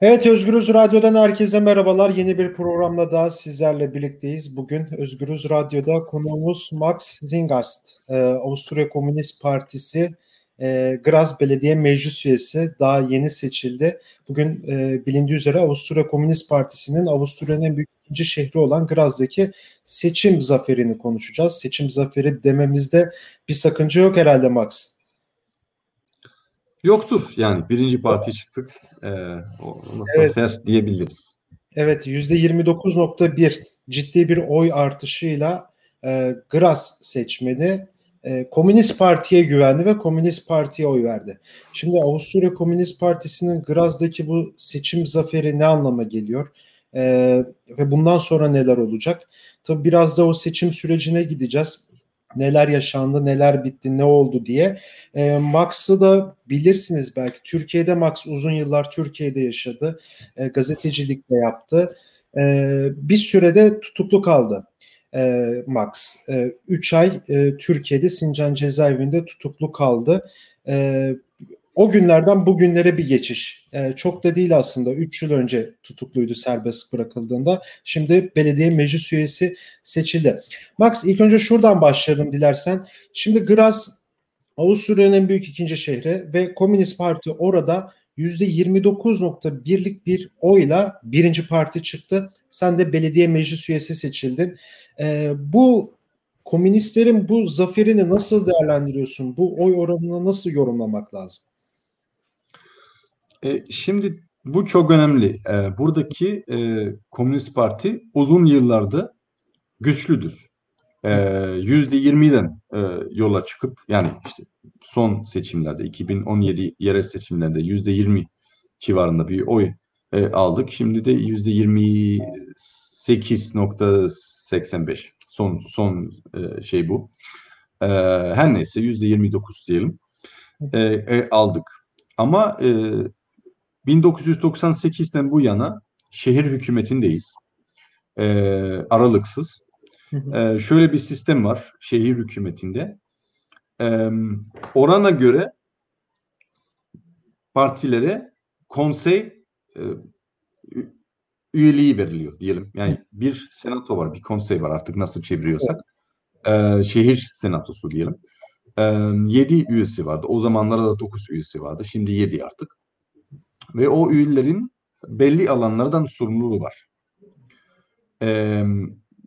Evet Özgürüz Radyo'dan herkese merhabalar. Yeni bir programla daha sizlerle birlikteyiz. Bugün Özgürüz Radyo'da konuğumuz Max Zingast, ee, Avusturya Komünist Partisi e, Graz Belediye Meclis Üyesi daha yeni seçildi. Bugün e, bilindiği üzere Avusturya Komünist Partisi'nin Avusturya'nın en şehri olan Graz'daki seçim zaferini konuşacağız. Seçim zaferi dememizde bir sakınca yok herhalde Max. Yoktur yani birinci parti çıktık. Ee, o evet. zafer diyebiliriz. Evet %29.1 ciddi bir oy artışıyla e, Graz seçmeni e, Komünist Parti'ye güvendi ve Komünist Parti'ye oy verdi. Şimdi Avusturya Komünist Partisi'nin Graz'daki bu seçim zaferi ne anlama geliyor? E, ve bundan sonra neler olacak? Tabii biraz da o seçim sürecine gideceğiz. Neler yaşandı, neler bitti, ne oldu diye. E, Max'ı da bilirsiniz belki. Türkiye'de Max uzun yıllar Türkiye'de yaşadı. E, gazetecilik de yaptı. E, bir sürede tutuklu kaldı e, Max. 3 e, ay e, Türkiye'de Sincan cezaevinde tutuklu kaldı. E, o günlerden bugünlere bir geçiş. E, çok da değil aslında. 3 yıl önce tutukluydu serbest bırakıldığında. Şimdi belediye meclis üyesi seçildi. Max ilk önce şuradan başlayalım dilersen. Şimdi Graz Avusturya'nın en büyük ikinci şehri ve Komünist Parti orada %29.1'lik bir oyla birinci parti çıktı. Sen de belediye meclis üyesi seçildin. E, bu komünistlerin bu zaferini nasıl değerlendiriyorsun? Bu oy oranını nasıl yorumlamak lazım? E, şimdi bu çok önemli. E, buradaki e, Komünist Parti uzun yıllarda güçlüdür. Yüzde 20'den e, yola çıkıp yani işte son seçimlerde 2017 yerel seçimlerde yüzde 20 civarında bir oy e, aldık. Şimdi de yüzde 28.85 son son e, şey bu. E, her neyse yüzde 29 diyelim e, e, aldık. Ama e, 1998'den bu yana şehir hükümetindeyiz. E, aralıksız. e, şöyle bir sistem var şehir hükümetinde. E, orana göre partilere konsey e, üyeliği veriliyor diyelim. Yani bir senato var, bir konsey var artık nasıl çeviriyorsak. E, şehir senatosu diyelim. E, yedi üyesi vardı. O zamanlarda da dokuz üyesi vardı. Şimdi yedi artık. Ve o üyelerin belli alanlardan sorumluluğu var. E,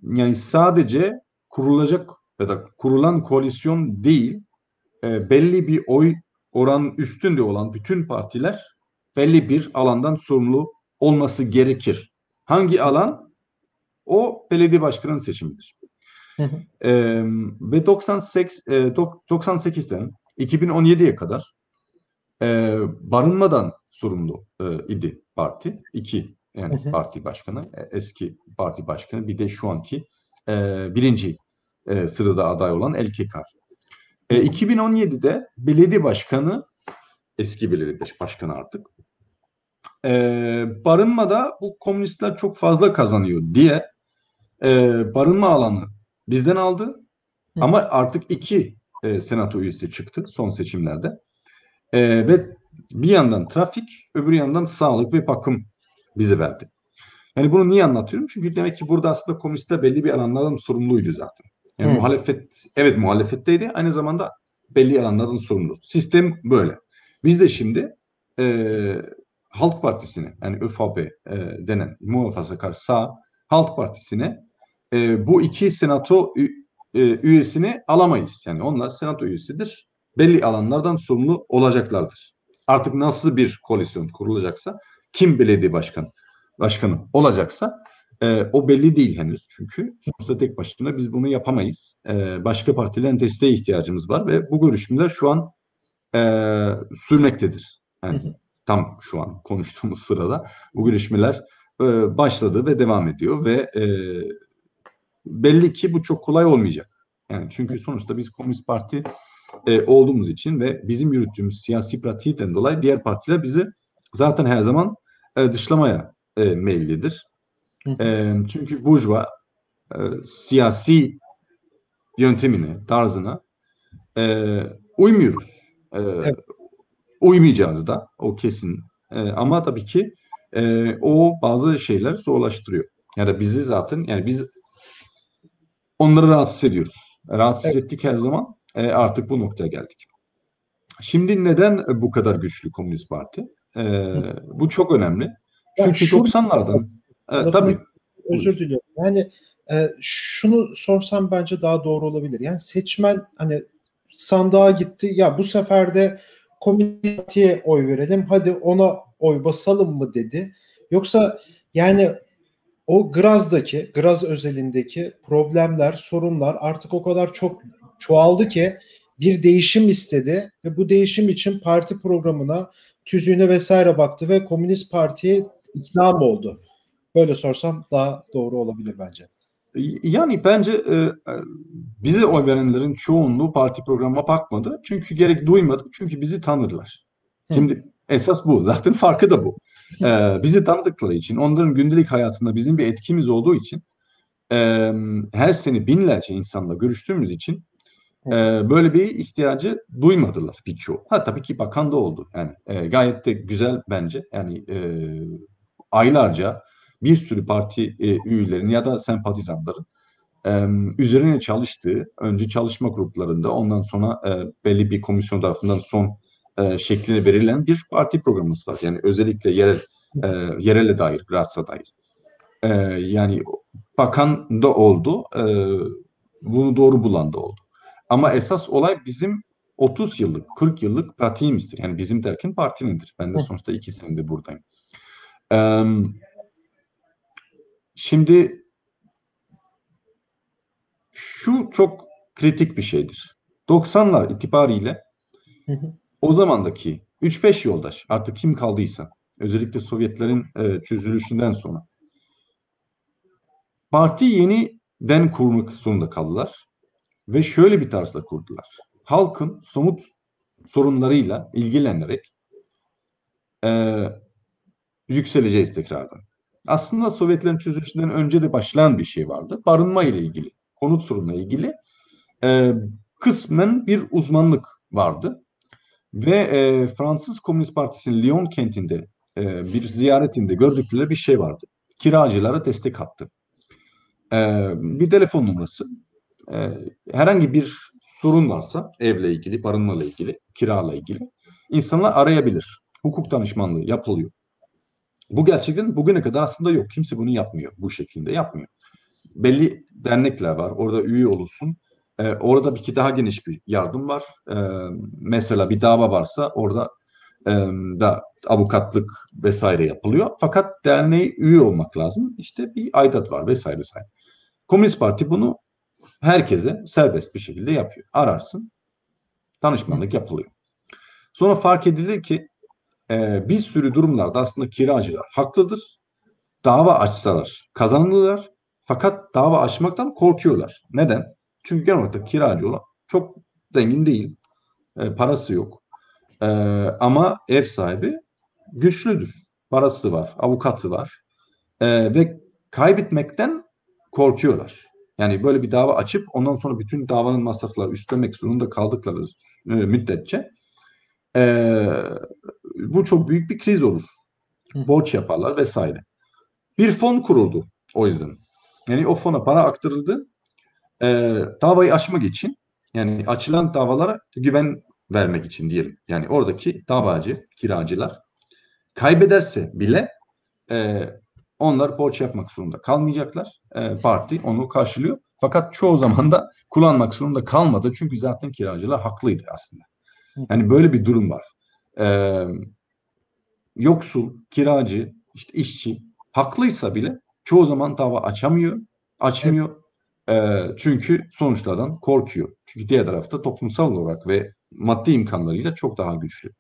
yani sadece kurulacak ya da kurulan koalisyon değil, e, belli bir oy oran üstünde olan bütün partiler belli bir alandan sorumlu olması gerekir. Hangi alan? O belediye başkanının seçimidir. e, ve 98 e, 98'den 2017'ye kadar e, barınmadan sorumlu e, idi parti. İki yani parti başkanı, e, eski parti başkanı bir de şu anki e, birinci e, sırada aday olan Elke Kar. E, 2017'de belediye başkanı eski belediye başkanı artık e, barınmada bu komünistler çok fazla kazanıyor diye e, barınma alanı bizden aldı. Hı. Ama artık iki e, senato üyesi çıktı son seçimlerde. E, ve bir yandan trafik, öbür yandan sağlık ve bakım bize verdi. Yani bunu niye anlatıyorum? Çünkü demek ki burada aslında komünistler belli bir alanlardan sorumluydu zaten. Yani Hı. muhalefet, evet muhalefetteydi. Aynı zamanda belli alanlardan sorumlu. Sistem böyle. Biz de şimdi e, Halk Partisi'ne yani ÖVP e, denen muhafazakar sağ Halk Partisi'ne e, bu iki senato e, üyesini alamayız. Yani onlar senato üyesidir. Belli alanlardan sorumlu olacaklardır. Artık nasıl bir koalisyon kurulacaksa, kim belediye başkan başkanı olacaksa e, o belli değil henüz. Çünkü sonuçta tek başına biz bunu yapamayız. E, başka partilerin desteğe ihtiyacımız var ve bu görüşmeler şu an e, sürmektedir. Yani tam şu an konuştuğumuz sırada bu görüşmeler e, başladı ve devam ediyor ve e, belli ki bu çok kolay olmayacak. Yani çünkü sonuçta biz Komünist Parti e, olduğumuz için ve bizim yürüttüğümüz siyasi pratikten dolayı diğer partiler bizi zaten her zaman e, dışlamaya e, meyillidir. E, çünkü burjuva e, siyasi yöntemine, tarzına e, uymuyoruz. E, evet uymayacağız da o kesin. E, ama tabii ki e, o bazı şeyler zorlaştırıyor. Ya da bizi zaten yani biz onları rahatsız ediyoruz. Rahatsız evet. ettik her zaman. E, artık bu noktaya geldik. Şimdi neden bu kadar güçlü Komünist Parti? E, bu çok önemli. Çünkü 90'lardan e, tabii özür diliyorum. Yani e, şunu sorsam bence daha doğru olabilir. Yani seçmen hani sandığa gitti. Ya bu sefer de komüniteye oy verelim. Hadi ona oy basalım mı dedi. Yoksa yani o Graz'daki, Graz özelindeki problemler, sorunlar artık o kadar çok çoğaldı ki bir değişim istedi ve bu değişim için parti programına, tüzüğüne vesaire baktı ve Komünist Parti'ye ikna mı oldu? Böyle sorsam daha doğru olabilir bence. Yani bence e, e, bize oy verenlerin çoğunluğu parti programına bakmadı. Çünkü gerek duymadı. Çünkü bizi tanırlar. Hı. Şimdi esas bu. Zaten farkı da bu. E, bizi tanıdıkları için, onların gündelik hayatında bizim bir etkimiz olduğu için e, her sene binlerce insanla görüştüğümüz için e, böyle bir ihtiyacı duymadılar birçoğu. Ha tabii ki bakan da oldu. Yani e, gayet de güzel bence. Yani e, aylarca bir sürü parti e, üyelerinin ya da sempatizanların e, üzerine çalıştığı, önce çalışma gruplarında ondan sonra e, belli bir komisyon tarafından son e, şekline verilen bir parti programımız var. Yani özellikle yerel e, yerele dair, Gras'a dair. E, yani bakan da oldu, e, bunu doğru bulan da oldu. Ama esas olay bizim 30 yıllık, 40 yıllık pratiğimizdir. Yani bizim derken partinindir. Ben de sonuçta iki senedir buradayım. Ee, Şimdi şu çok kritik bir şeydir. 90'lar itibariyle o zamandaki 3-5 yoldaş artık kim kaldıysa özellikle Sovyetlerin e, çözülüşünden sonra parti yeniden kurmak zorunda kaldılar ve şöyle bir tarzda kurdular. Halkın somut sorunlarıyla ilgilenerek e, yükseleceğiz tekrardan aslında Sovyetlerin çözülüşünden önce de başlayan bir şey vardı. Barınma ile ilgili, konut sorununa ilgili e, kısmen bir uzmanlık vardı. Ve e, Fransız Komünist Partisi'nin Lyon kentinde e, bir ziyaretinde gördükleri bir şey vardı. Kiracılara destek attı. E, bir telefon numarası. E, herhangi bir sorun varsa evle ilgili, barınma ile ilgili, kirayla ilgili insanlar arayabilir. Hukuk danışmanlığı yapılıyor. Bu gerçekten bugüne kadar aslında yok. Kimse bunu yapmıyor. Bu şekilde yapmıyor. Belli dernekler var. Orada üye olursun. Ee, orada bir ki daha geniş bir yardım var. Ee, mesela bir dava varsa orada e, da avukatlık vesaire yapılıyor. Fakat derneğe üye olmak lazım. İşte bir aidat var vesaire vesaire. Komünist Parti bunu herkese serbest bir şekilde yapıyor. Ararsın. Danışmanlık yapılıyor. Sonra fark edilir ki e, bir sürü durumlarda aslında kiracılar haklıdır. Dava açsalar kazanırlar. Fakat dava açmaktan korkuyorlar. Neden? Çünkü genel olarak kiracı olan çok zengin değil. E, parası yok. E, ama ev sahibi güçlüdür. Parası var, avukatı var. E, ve kaybetmekten korkuyorlar. Yani böyle bir dava açıp ondan sonra bütün davanın masrafları üstlenmek zorunda kaldıkları e, müddetçe e, bu çok büyük bir kriz olur. Borç yaparlar vesaire. Bir fon kuruldu o yüzden. Yani o fona para aktarıldı. E, davayı aşmak için yani açılan davalara güven vermek için diyelim. Yani oradaki davacı, kiracılar kaybederse bile e, onlar borç yapmak zorunda kalmayacaklar. E, parti onu karşılıyor. Fakat çoğu zaman da kullanmak zorunda kalmadı. Çünkü zaten kiracılar haklıydı aslında. Yani böyle bir durum var. Ee, yoksul, kiracı, işte işçi haklıysa bile çoğu zaman dava açamıyor, açmıyor. Ee, çünkü sonuçlardan korkuyor. Çünkü diğer tarafta toplumsal olarak ve maddi imkanlarıyla çok daha güçlü.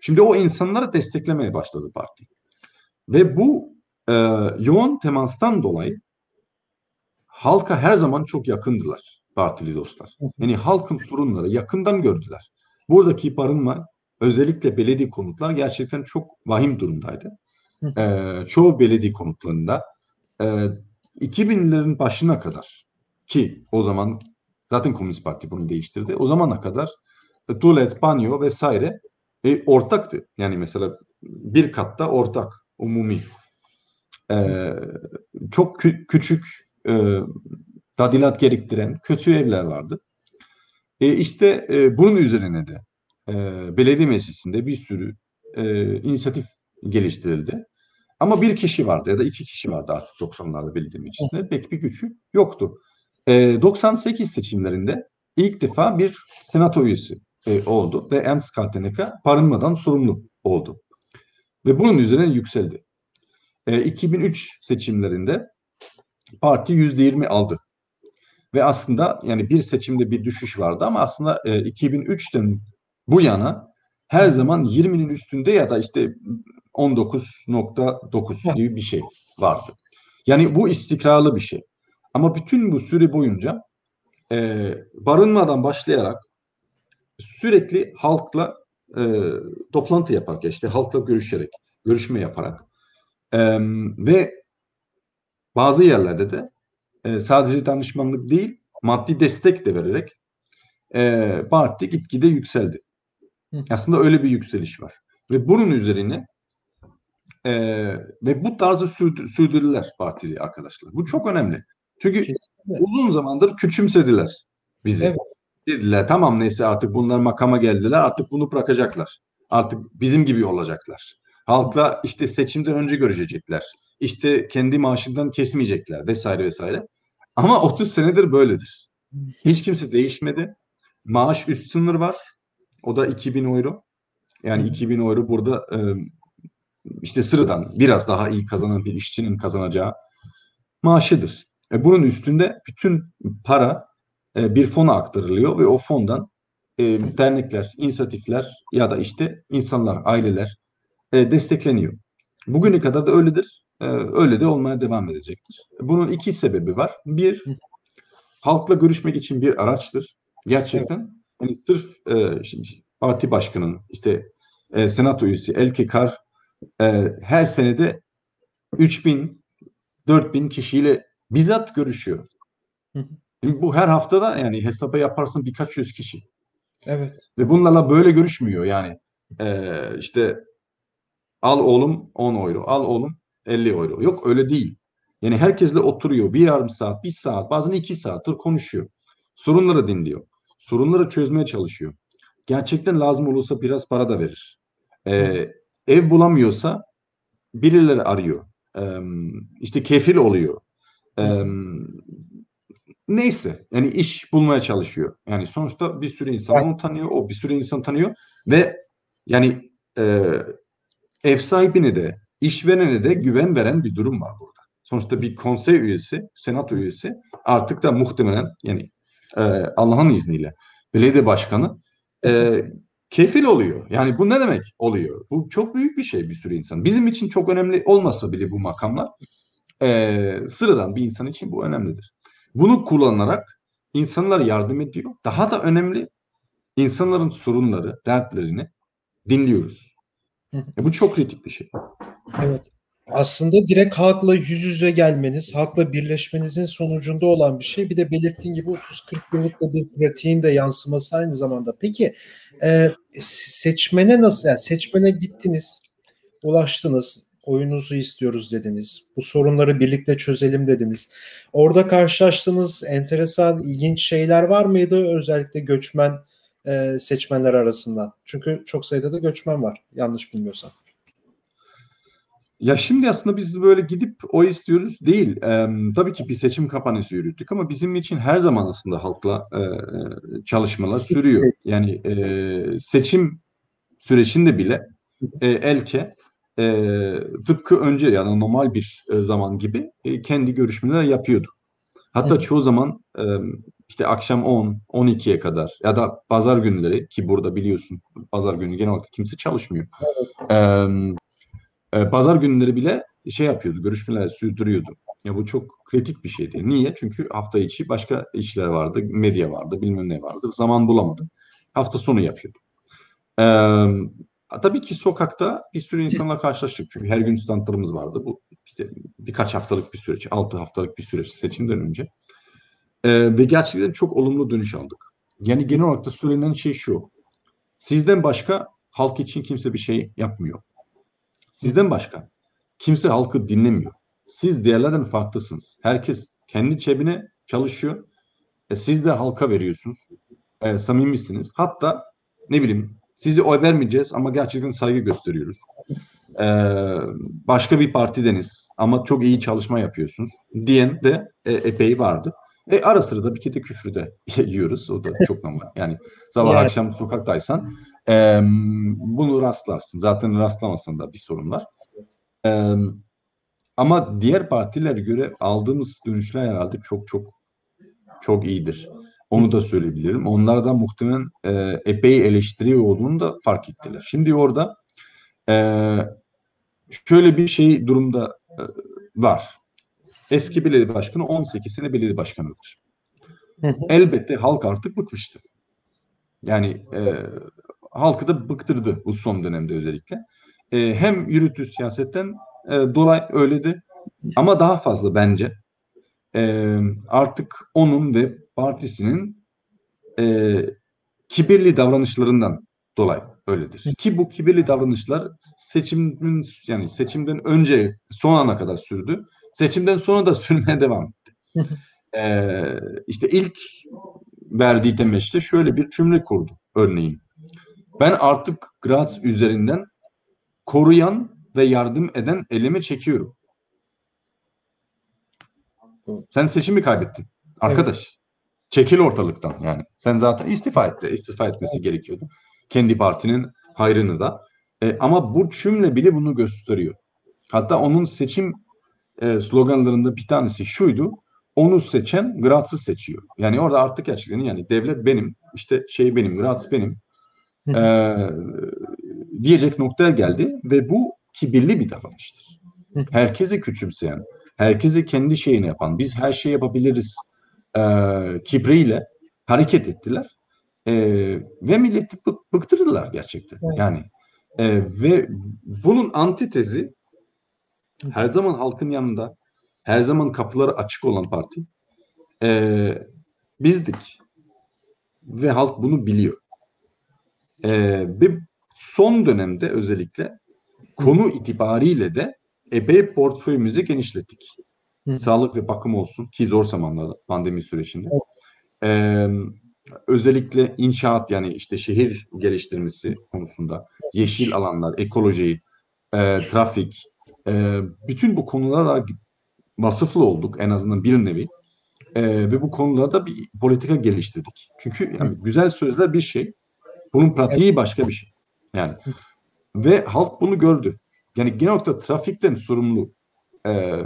Şimdi o insanları desteklemeye başladı parti. Ve bu e, yoğun temastan dolayı halka her zaman çok yakındılar partili dostlar. Yani halkın sorunları yakından gördüler. Buradaki barınma özellikle belediye konutlar gerçekten çok vahim durumdaydı. Ee, çoğu belediye konutlarında e, 2000'lerin başına kadar ki o zaman zaten Komünist Parti bunu değiştirdi. O zamana kadar tuvalet, banyo vesaire e, ortaktı. Yani mesela bir katta ortak umumi. E, çok kü- küçük e, tadilat gerektiren kötü evler vardı. E, işte e, bunun üzerine de e, belediye meclisinde bir sürü e, inisiyatif geliştirildi. Ama bir kişi vardı ya da iki kişi vardı artık 90'larda belediye meclisinde. Pek bir gücü yoktu. E, 98 seçimlerinde ilk defa bir senato üyesi e, oldu ve Ernst Kaltenegger barınmadan sorumlu oldu. Ve bunun üzerine yükseldi. E, 2003 seçimlerinde parti %20 aldı. Ve aslında yani bir seçimde bir düşüş vardı ama aslında e, 2003'ten bu yana her zaman 20'nin üstünde ya da işte 19.9 gibi bir şey vardı. Yani bu istikrarlı bir şey. Ama bütün bu süre boyunca e, barınmadan başlayarak sürekli halkla e, toplantı yaparak işte halkla görüşerek, görüşme yaparak e, ve bazı yerlerde de e, sadece danışmanlık değil maddi destek de vererek e, parti gitgide yükseldi. Aslında öyle bir yükseliş var. Ve bunun üzerine e, ve bu tarzı sürdür, sürdürürler partili arkadaşlar. Bu çok önemli. Çünkü Kesinlikle. uzun zamandır küçümsediler bizi. Evet. Dediler tamam neyse artık bunlar makama geldiler artık bunu bırakacaklar. Artık bizim gibi olacaklar. Halkla işte seçimden önce görüşecekler. İşte kendi maaşından kesmeyecekler vesaire vesaire. Ama 30 senedir böyledir. Hiç kimse değişmedi. Maaş üst sınır var. O da 2000 euro. Yani 2000 euro burada e, işte sıradan biraz daha iyi kazanan bir işçinin kazanacağı maaşıdır. E, bunun üstünde bütün para e, bir fona aktarılıyor ve o fondan dernekler, inisiyatifler ya da işte insanlar, aileler e, destekleniyor. Bugüne kadar da öyledir. E, öyle de olmaya devam edecektir. Bunun iki sebebi var. Bir, halkla görüşmek için bir araçtır. Gerçekten. Yani sırf e, şimdi parti başkanının işte e, senato üyesi Elke Kar e, her senede 3000 4000 kişiyle bizzat görüşüyor. Hı hı. Bu her haftada yani hesaba yaparsın birkaç yüz kişi. Evet. Ve bunlarla böyle görüşmüyor yani. E, işte al oğlum 10 euro, al oğlum 50 euro. Yok öyle değil. Yani herkesle oturuyor bir yarım saat, bir saat, bazen iki saattir konuşuyor. Sorunları dinliyor. Sorunları çözmeye çalışıyor. Gerçekten lazım olursa biraz para da verir. Ee, ev bulamıyorsa birileri arıyor. Ee, işte kefil oluyor. Ee, neyse yani iş bulmaya çalışıyor. Yani sonuçta bir sürü insan onu tanıyor, o bir sürü insan tanıyor ve yani e, ev sahibine de işverene de güven veren bir durum var burada. Sonuçta bir konsey üyesi, senato üyesi artık da muhtemelen yani e, Allah'ın izniyle belediye başkanı e, kefil oluyor. Yani bu ne demek oluyor? Bu çok büyük bir şey bir sürü insan. Bizim için çok önemli olmasa bile bu makamlar e, sıradan bir insan için bu önemlidir. Bunu kullanarak insanlar yardım ediyor. Daha da önemli insanların sorunları, dertlerini dinliyoruz. E, bu çok kritik bir şey. Evet. Aslında direkt halkla yüz yüze gelmeniz, halkla birleşmenizin sonucunda olan bir şey. Bir de belirttiğin gibi 30-40 yıllık bir pratiğin de yansıması aynı zamanda. Peki e, seçmene nasıl, yani seçmene gittiniz, ulaştınız, oyunuzu istiyoruz dediniz. Bu sorunları birlikte çözelim dediniz. Orada karşılaştığınız enteresan, ilginç şeyler var mıydı? Özellikle göçmen e, seçmenler arasından. Çünkü çok sayıda da göçmen var yanlış bilmiyorsam. Ya şimdi aslında biz böyle gidip o istiyoruz değil. Ee, tabii ki bir seçim kampanyası yürüttük ama bizim için her zaman aslında halkla e, çalışmalar sürüyor. Yani e, seçim sürecinde bile e, elke e, tıpkı önce yani normal bir e, zaman gibi e, kendi görüşmeler yapıyordu. Hatta evet. çoğu zaman e, işte akşam 10, 12'ye kadar ya da pazar günleri ki burada biliyorsun pazar günü genel olarak kimse çalışmıyor. Evet. E, e, pazar günleri bile şey yapıyordu, görüşmeler sürdürüyordu. Ya bu çok kritik bir şeydi. Niye? Çünkü hafta içi başka işler vardı, medya vardı, bilmem ne vardı. Zaman bulamadı. Hafta sonu yapıyordu. Ee, tabii ki sokakta bir sürü insanla karşılaştık. Çünkü her gün standlarımız vardı. Bu işte birkaç haftalık bir süreç, altı haftalık bir süreç seçimden önce. Ee, ve gerçekten çok olumlu dönüş aldık. Yani genel olarak da söylenen şey şu. Sizden başka halk için kimse bir şey yapmıyor. Sizden başka. kimse halkı dinlemiyor. Siz diğerlerden farklısınız. Herkes kendi cebine çalışıyor. E, siz de halka veriyorsunuz. E, samimisiniz. Hatta ne bileyim sizi oy vermeyeceğiz ama gerçekten saygı gösteriyoruz. E, başka bir partideniz ama çok iyi çalışma yapıyorsunuz diyen de e, epey vardı. E ara sıra da bir kere küfrü de yiyoruz. O da çok normal. Yani sabah Yani. akşam sokaktaysan e, bunu rastlarsın. Zaten rastlamasan da bir sorun var. E, ama diğer partilere göre aldığımız dönüşler herhalde çok çok çok iyidir. Onu da söyleyebilirim. Onlardan muhtemelen e, epey eleştiri olduğunu da fark ettiler. Şimdi orada e, şöyle bir şey durumda e, var. Eski belediye başkanı 18 sene belediye başkanıdır. Elbette halk artık bıkmıştı. Yani e, halkı da bıktırdı bu son dönemde özellikle. E, hem yürütü siyasetten e, dolayı öyledi ama daha fazla bence e, artık onun ve partisinin e, kibirli davranışlarından dolayı öyledir. Ki bu kibirli davranışlar seçimin yani seçimden önce son ana kadar sürdü. Seçimden sonra da sürmeye devam etti. Ee, işte ilk verdiği demeçte şöyle bir cümle kurdu örneğin. Ben artık Graz üzerinden koruyan ve yardım eden elime çekiyorum. Sen seçimi kaybettin. Arkadaş. Çekil ortalıktan yani. Sen zaten istifa etti. İstifa etmesi gerekiyordu. Kendi partinin hayrını da. E, ama bu cümle bile bunu gösteriyor. Hatta onun seçim e, sloganlarında bir tanesi şuydu. Onu seçen Graz'ı seçiyor. Yani orada artık gerçekten yani devlet benim, işte şey benim, Graz benim e, diyecek noktaya geldi ve bu kibirli bir davranıştır. Herkesi küçümseyen, herkesi kendi şeyini yapan, biz her şeyi yapabiliriz e, kibriyle hareket ettiler. E, ve milleti bı- bıktırdılar gerçekten. Evet. Yani e, ve bunun antitezi her zaman halkın yanında, her zaman kapıları açık olan parti e, bizdik. Ve halk bunu biliyor. E, ve son dönemde özellikle konu itibariyle de epey portföyümüzü genişlettik. Hı. Sağlık ve bakım olsun ki zor zamanlarda pandemi sürecinde. Evet. Ee, özellikle inşaat yani işte şehir geliştirmesi konusunda yeşil alanlar, ekoloji, e, trafik, e, bütün bu konulara vasıflı olduk en azından bir nevi. E, ve bu konularda bir politika geliştirdik. Çünkü yani güzel sözler bir şey, bunun pratiği başka bir şey. Yani ve halk bunu gördü. Yani genel olarak trafikten sorumlu e,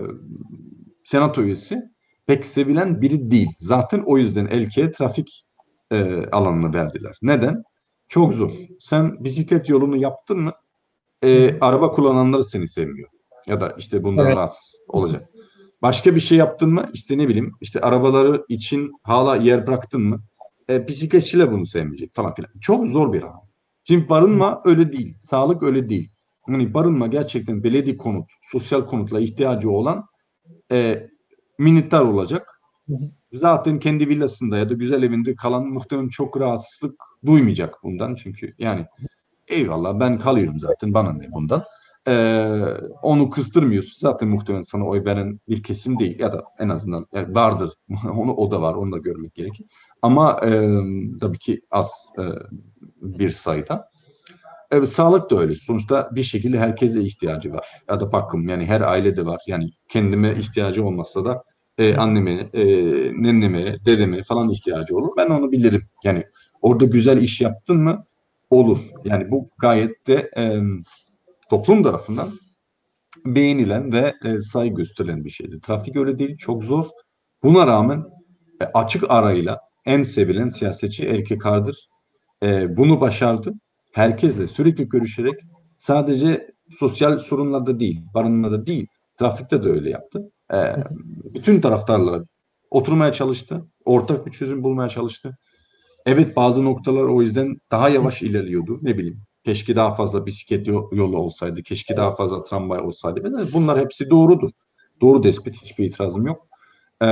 senato üyesi pek sevilen biri değil. Zaten o yüzden Elke'ye trafik e, alanını verdiler. Neden? Çok zor. Sen bisiklet yolunu yaptın mı e, araba kullananları seni sevmiyor. Ya da işte bundan Evet. rahatsız olacak. Başka bir şey yaptın mı işte ne bileyim işte arabaları için hala yer bıraktın mı e, bisikletçiler bunu sevmeyecek falan filan. Çok zor bir alan. Şimdi barınma öyle değil. Sağlık öyle değil. Yani barınma gerçekten belediye konut, sosyal konutla ihtiyacı olan e, minnettar olacak. Hı hı. Zaten kendi villasında ya da güzel evinde kalan muhtemelen çok rahatsızlık duymayacak bundan. Çünkü yani eyvallah ben kalıyorum zaten bana ne bundan. Ee, onu kıstırmıyorsun zaten muhtemelen sana oy veren bir kesim değil ya da en azından yani vardır onu o da var onu da görmek gerekir ama e, tabii ki az e, bir sayıda. Evet, sağlık da öyle. Sonuçta bir şekilde herkese ihtiyacı var. Ya da bakım yani her ailede var. Yani kendime ihtiyacı olmazsa da e, anneme, e, nenneme, dedeme falan ihtiyacı olur. Ben onu bilirim. Yani orada güzel iş yaptın mı olur. Yani bu gayet de e, toplum tarafından beğenilen ve e, saygı gösterilen bir şeydi. Trafik öyle değil. Çok zor. Buna rağmen e, açık arayla en sevilen siyasetçi erkek Kardır. E, bunu başardı herkesle sürekli görüşerek sadece sosyal sorunlarda değil, barınmada değil, trafikte de öyle yaptı. Ee, bütün taraftarlara oturmaya çalıştı, ortak bir çözüm bulmaya çalıştı. Evet bazı noktalar o yüzden daha yavaş ilerliyordu. Ne bileyim, keşke daha fazla bisiklet yo- yolu olsaydı, keşke daha fazla tramvay olsaydı. Bunlar hepsi doğrudur. Doğru tespit, hiçbir itirazım yok. Ee,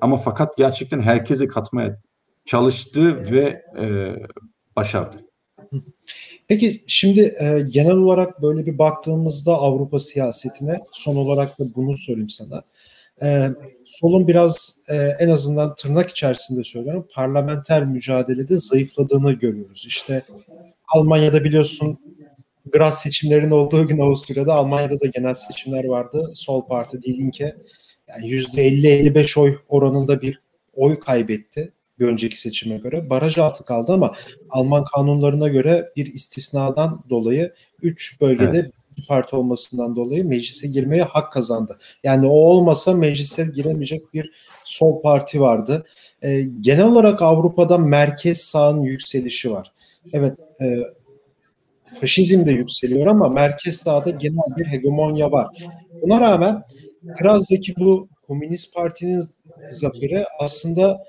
ama fakat gerçekten herkese katmaya çalıştı ve e, başardı. Peki şimdi e, genel olarak böyle bir baktığımızda Avrupa siyasetine son olarak da bunu söyleyeyim sana. E, solun biraz e, en azından tırnak içerisinde söylüyorum parlamenter mücadelede zayıfladığını görüyoruz. İşte Almanya'da biliyorsun Graz seçimlerin olduğu gün Avusturya'da Almanya'da da genel seçimler vardı. Sol Parti Die Linke yani %50-55 oy oranında bir oy kaybetti bir önceki seçime göre. Baraj altı kaldı ama Alman kanunlarına göre bir istisnadan dolayı 3 bölgede evet. bir parti olmasından dolayı meclise girmeye hak kazandı. Yani o olmasa meclise giremeyecek bir sol parti vardı. E, genel olarak Avrupa'da merkez sağın yükselişi var. Evet e, faşizm de yükseliyor ama merkez sağda genel bir hegemonya var. Buna rağmen Graz'daki bu Komünist Parti'nin zaferi aslında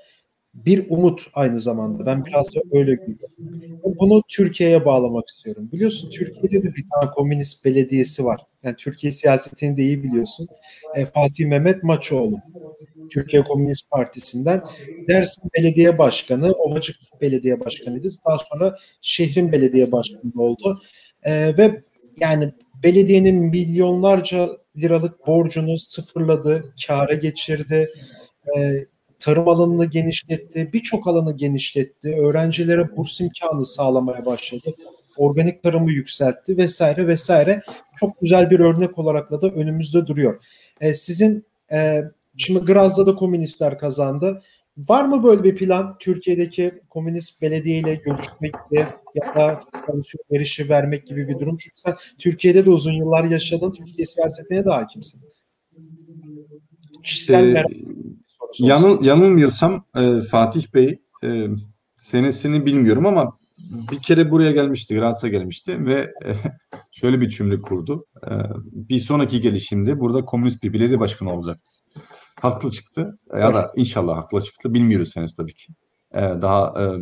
bir umut aynı zamanda. Ben biraz da öyle görüyorum. Bunu Türkiye'ye bağlamak istiyorum. Biliyorsun Türkiye'de de bir tane komünist belediyesi var. Yani Türkiye siyasetini de iyi biliyorsun. E, Fatih Mehmet Maçoğlu. Türkiye Komünist Partisi'nden Dersim Belediye Başkanı, Ovacık Belediye Başkanı'ydı. Daha sonra şehrin belediye başkanı oldu. E, ve yani belediyenin milyonlarca liralık borcunu sıfırladı, kâra geçirdi. E, tarım alanını genişletti, birçok alanı genişletti, öğrencilere burs imkanı sağlamaya başladı, organik tarımı yükseltti vesaire vesaire. Çok güzel bir örnek olarak da önümüzde duruyor. E, sizin e, şimdi Graz'da da komünistler kazandı. Var mı böyle bir plan Türkiye'deki komünist belediyeyle görüşmek ya da erişi vermek gibi bir durum? Çünkü sen Türkiye'de de uzun yıllar yaşadın, Türkiye siyasetine de hakimsin. Kişisel ee, merak Yanıl, yanılmıyorsam e, Fatih Bey e, senesini bilmiyorum ama bir kere buraya gelmişti, Graz'a gelmişti ve e, şöyle bir cümle kurdu. E, bir sonraki gelişimde burada komünist bir belediye başkanı olacaktı. Haklı çıktı ya da inşallah haklı çıktı. Bilmiyoruz henüz tabii ki. E, daha e,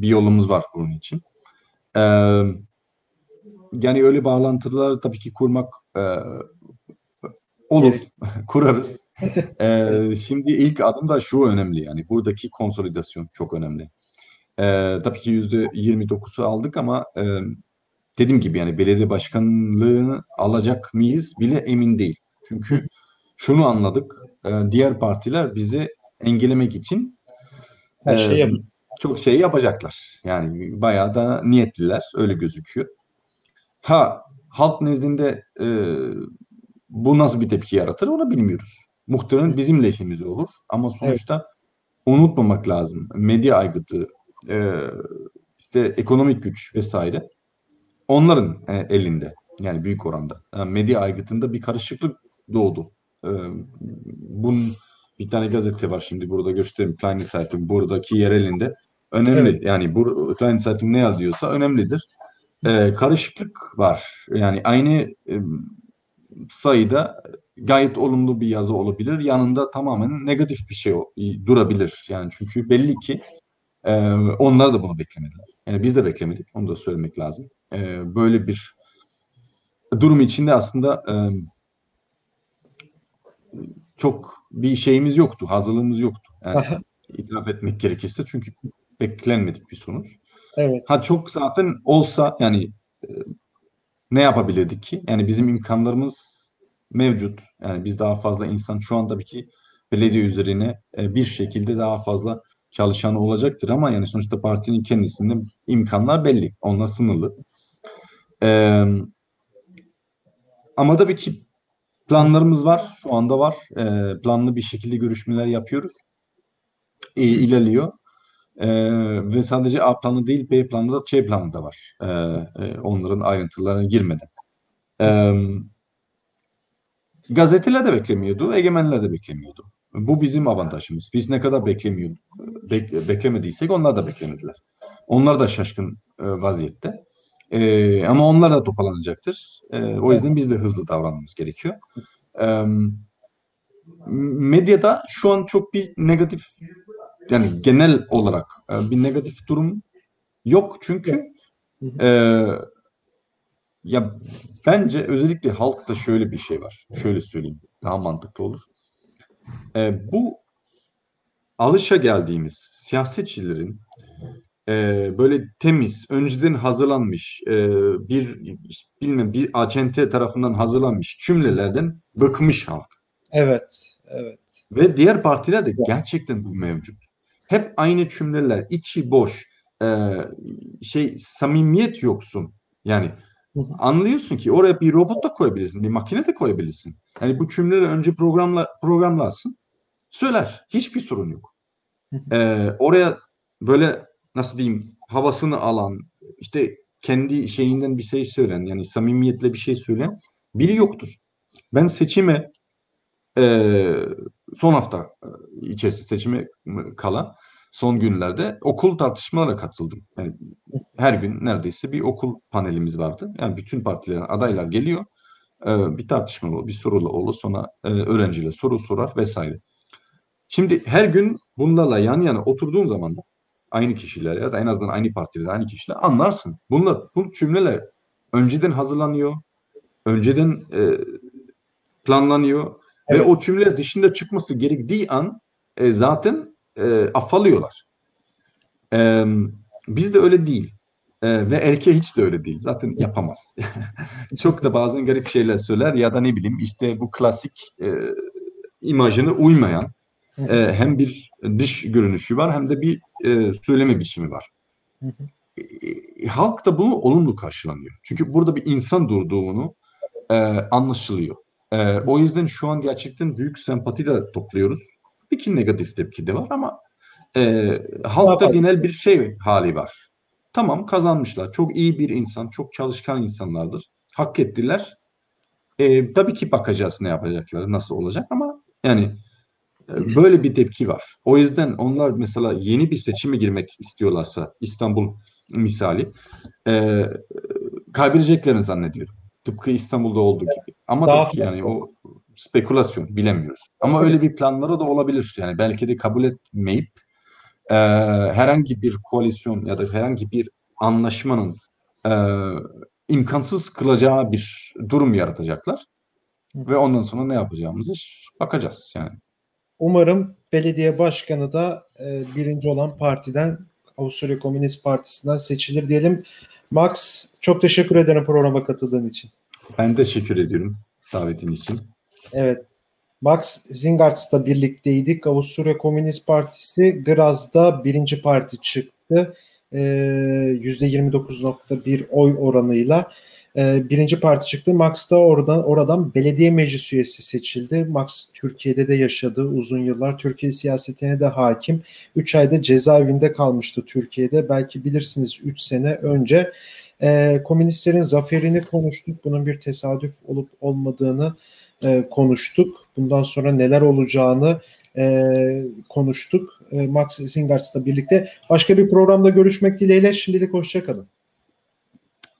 bir yolumuz var bunun için. E, yani öyle bağlantılar tabii ki kurmak e, olur, kurarız ee, şimdi ilk adım da şu önemli yani buradaki konsolidasyon çok önemli. Ee, tabii ki yüzde 29'u aldık ama e, dediğim gibi yani belediye başkanlığını alacak mıyız bile emin değil. Çünkü şunu anladık e, diğer partiler bizi engellemek için Her e, şey çok şey yapacaklar. Yani bayağı da niyetliler öyle gözüküyor. Ha halk nezdinde e, bu nasıl bir tepki yaratır onu bilmiyoruz muhtemelen bizim lehimize olur. Ama sonuçta evet. unutmamak lazım. Medya aygıtı, e, işte ekonomik güç vesaire onların e, elinde. Yani büyük oranda. Yani medya aygıtında bir karışıklık doğdu. E, bunun bir tane gazete var şimdi burada göstereyim. Kleine Zeitung buradaki yer elinde. Önemli. Evet. Yani bu Kleine Zeitung ne yazıyorsa önemlidir. E, karışıklık var. Yani aynı e, sayıda gayet olumlu bir yazı olabilir. Yanında tamamen negatif bir şey durabilir. Yani çünkü belli ki e, onlar da bunu beklemediler. Yani biz de beklemedik. Onu da söylemek lazım. E, böyle bir durum içinde aslında e, çok bir şeyimiz yoktu. Hazırlığımız yoktu. Yani itiraf etmek gerekirse. Çünkü beklenmedik bir sonuç. Evet. Ha çok zaten olsa yani e, ne yapabilirdik ki? Yani bizim imkanlarımız mevcut. Yani biz daha fazla insan şu anda tabii ki belediye üzerine e, bir şekilde daha fazla çalışan olacaktır ama yani sonuçta partinin kendisinde imkanlar belli. Onunla sınırlı. Ee, ama tabii ki planlarımız var. Şu anda var. Ee, planlı bir şekilde görüşmeler yapıyoruz. Ee, ilerliyor. Ee, ve sadece A planı değil B planı da C planı da var. E, onların ayrıntılarına girmeden. Ee, Gazeteler de beklemiyordu, egemenler de beklemiyordu. Bu bizim avantajımız. Biz ne kadar beklemiyorduk, bek, beklemediysek onlar da beklemediler. Onlar da şaşkın e, vaziyette. E, ama onlar da toparlanacaktır. E, o yüzden biz de hızlı davranmamız gerekiyor. E, medyada şu an çok bir negatif yani genel olarak e, bir negatif durum yok çünkü e, ya bence özellikle halkta şöyle bir şey var. Şöyle söyleyeyim. Daha mantıklı olur. Ee, bu alışa geldiğimiz siyasetçilerin e, böyle temiz, önceden hazırlanmış e, bir bilmem bir acente tarafından hazırlanmış cümlelerden bıkmış halk. Evet, evet. Ve diğer partiler de gerçekten bu mevcut. Hep aynı cümleler, içi boş, e, şey samimiyet yoksun. Yani anlıyorsun ki oraya bir robot da koyabilirsin, bir makine de koyabilirsin. Yani bu cümleleri önce programla programlarsın, söyler. Hiçbir sorun yok. Ee, oraya böyle nasıl diyeyim havasını alan, işte kendi şeyinden bir şey söyleyen, yani samimiyetle bir şey söyleyen biri yoktur. Ben seçime e, son hafta içerisinde seçime kala son günlerde okul tartışmalara katıldım. Yani her gün neredeyse bir okul panelimiz vardı. Yani bütün partilerin adaylar geliyor. E, bir tartışma olur, bir sorulu olur. Sonra e, öğrenciler soru sorar vesaire. Şimdi her gün bunlarla yan yana oturduğun zaman da aynı kişiler ya da en azından aynı partiler, aynı kişiler anlarsın. Bunlar, bu cümleler önceden hazırlanıyor, önceden e, planlanıyor evet. ve o cümleler dışında çıkması gerektiği an e, zaten e, afalıyorlar. E, bizde öyle değil. E, ve erkeğe hiç de öyle değil. Zaten yapamaz. Çok da bazen garip şeyler söyler ya da ne bileyim işte bu klasik e, imajına uymayan e, hem bir dış görünüşü var hem de bir e, söyleme biçimi var. E, halk da bunu olumlu karşılanıyor. Çünkü burada bir insan durduğunu e, anlaşılıyor. E, o yüzden şu an gerçekten büyük sempati de topluyoruz. Bir negatif tepki de var ama e, halkta genel bir şey hali var. Tamam kazanmışlar. Çok iyi bir insan, çok çalışkan insanlardır. Hak ettiler. E, tabii ki bakacağız ne yapacakları, nasıl olacak ama yani e, böyle bir tepki var. O yüzden onlar mesela yeni bir seçime girmek istiyorlarsa İstanbul misali e, kaybedeceklerini zannediyorum. Tıpkı İstanbul'da olduğu gibi. Ama Daha tabii ki yani o spekülasyon bilemiyoruz. Ama öyle bir planları da olabilir. Yani belki de kabul etmeyip e, herhangi bir koalisyon ya da herhangi bir anlaşmanın e, imkansız kılacağı bir durum yaratacaklar. Ve ondan sonra ne yapacağımızı bakacağız yani. Umarım belediye başkanı da e, birinci olan partiden Avusturya Komünist Partisi'nden seçilir diyelim. Max çok teşekkür ederim programa katıldığın için. Ben teşekkür ediyorum davetin için. Evet. Max Zingarts'la birlikteydik. Avusturya Komünist Partisi Graz'da birinci parti çıktı. E, %29.1 oy oranıyla e, birinci parti çıktı. Max da oradan oradan belediye meclis üyesi seçildi. Max Türkiye'de de yaşadı uzun yıllar. Türkiye siyasetine de hakim. 3 ayda cezaevinde kalmıştı Türkiye'de. Belki bilirsiniz 3 sene önce e, komünistlerin zaferini konuştuk. Bunun bir tesadüf olup olmadığını e, konuştuk. Bundan sonra neler olacağını e, konuştuk. E, Max Zingarts'la birlikte. Başka bir programda görüşmek dileğiyle. Şimdilik hoşçakalın.